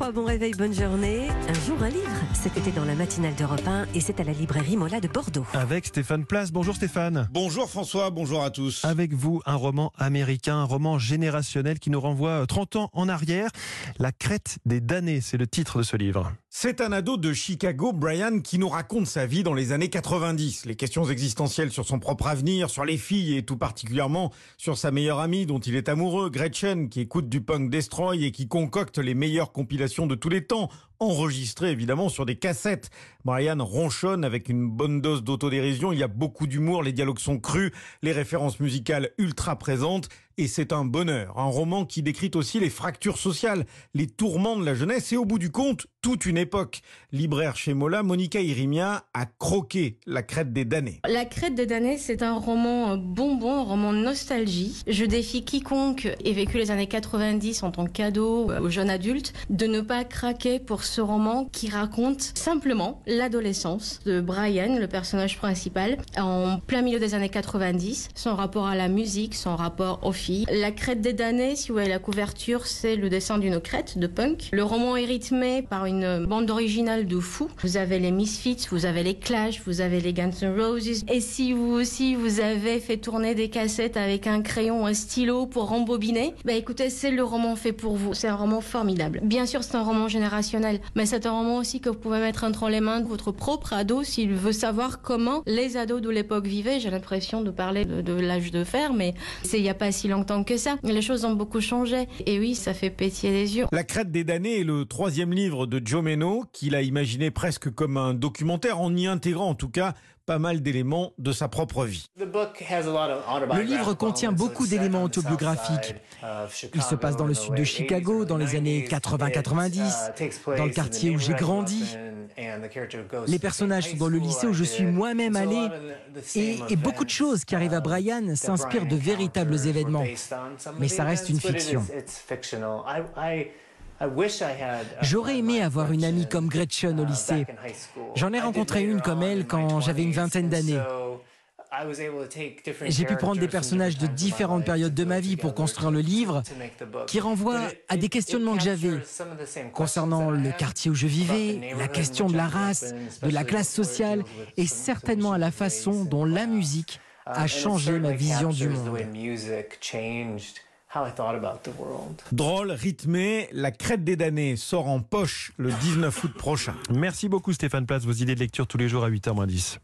Oh, bon réveil, bonne journée. Un jour, un livre. Cet été dans la matinale d'Europe 1 et c'est à la librairie Mola de Bordeaux. Avec Stéphane Place. Bonjour Stéphane. Bonjour François, bonjour à tous. Avec vous, un roman américain, un roman générationnel qui nous renvoie 30 ans en arrière. La crête des damnés, c'est le titre de ce livre. C'est un ado de Chicago, Brian, qui nous raconte sa vie dans les années 90. Les questions existentielles sur son propre avenir, sur les filles et tout particulièrement sur sa meilleure amie dont il est amoureux, Gretchen, qui écoute du punk destroy et qui concocte les meilleures compilations de tous les temps, enregistrées évidemment sur des cassettes. Brian ronchonne avec une bonne dose d'autodérision, il y a beaucoup d'humour, les dialogues sont crus, les références musicales ultra présentes et c'est un bonheur. Un roman qui décrit aussi les fractures sociales, les tourments de la jeunesse et au bout du compte, toute une époque. Libraire chez Mola, Monica Irimia a croqué La crête des damnés. La crête des damnés, c'est un roman bonbon, un roman nostalgie. Je défie quiconque ait vécu les années 90 en tant cadeau aux jeunes adultes de ne pas craquer pour ce roman qui raconte simplement l'adolescence de Brian, le personnage principal, en plein milieu des années 90, son rapport à la musique, son rapport aux filles. La crête des damnés, si vous voyez la couverture, c'est le dessin d'une crête de punk. Le roman est rythmé par une bande originale de fou. Vous avez les Misfits, vous avez les Clash, vous avez les Guns N' Roses. Et si vous aussi vous avez fait tourner des cassettes avec un crayon, un stylo pour rembobiner, bah écoutez, c'est le roman fait pour vous. C'est un roman formidable. Bien sûr, c'est un roman générationnel, mais c'est un roman aussi que vous pouvez mettre entre les mains de votre propre ado s'il veut savoir comment les ados de l'époque vivaient. J'ai l'impression de parler de, de l'âge de fer, mais c'est il n'y a pas si longtemps que ça. Les choses ont beaucoup changé. Et oui, ça fait pétiller les yeux. La crête des damnés est le troisième livre de Joe Meno, qu'il a imaginé presque comme un documentaire, en y intégrant en tout cas pas mal d'éléments de sa propre vie. Le livre contient beaucoup d'éléments autobiographiques. Il se passe dans le sud de Chicago, dans les années 80-90, dans le quartier où j'ai grandi. Les personnages sont dans le lycée où je suis moi-même allé. Et, et, beaucoup de choses qui arrivent à Brian s'inspirent de véritables événements. Mais ça reste une fiction. J'aurais aimé avoir une amie comme Gretchen au lycée. J'en ai rencontré une comme elle quand j'avais une vingtaine d'années. J'ai pu prendre des personnages de différentes périodes de ma vie pour construire le livre qui renvoie à des questionnements que j'avais concernant le quartier où je vivais, la question de la race, de la classe sociale et certainement à la façon dont la musique a changé ma vision du monde. Drôle, rythmé, La crête des damnés sort en poche le 19 août prochain. Merci beaucoup Stéphane Place, vos idées de lecture tous les jours à 8h10.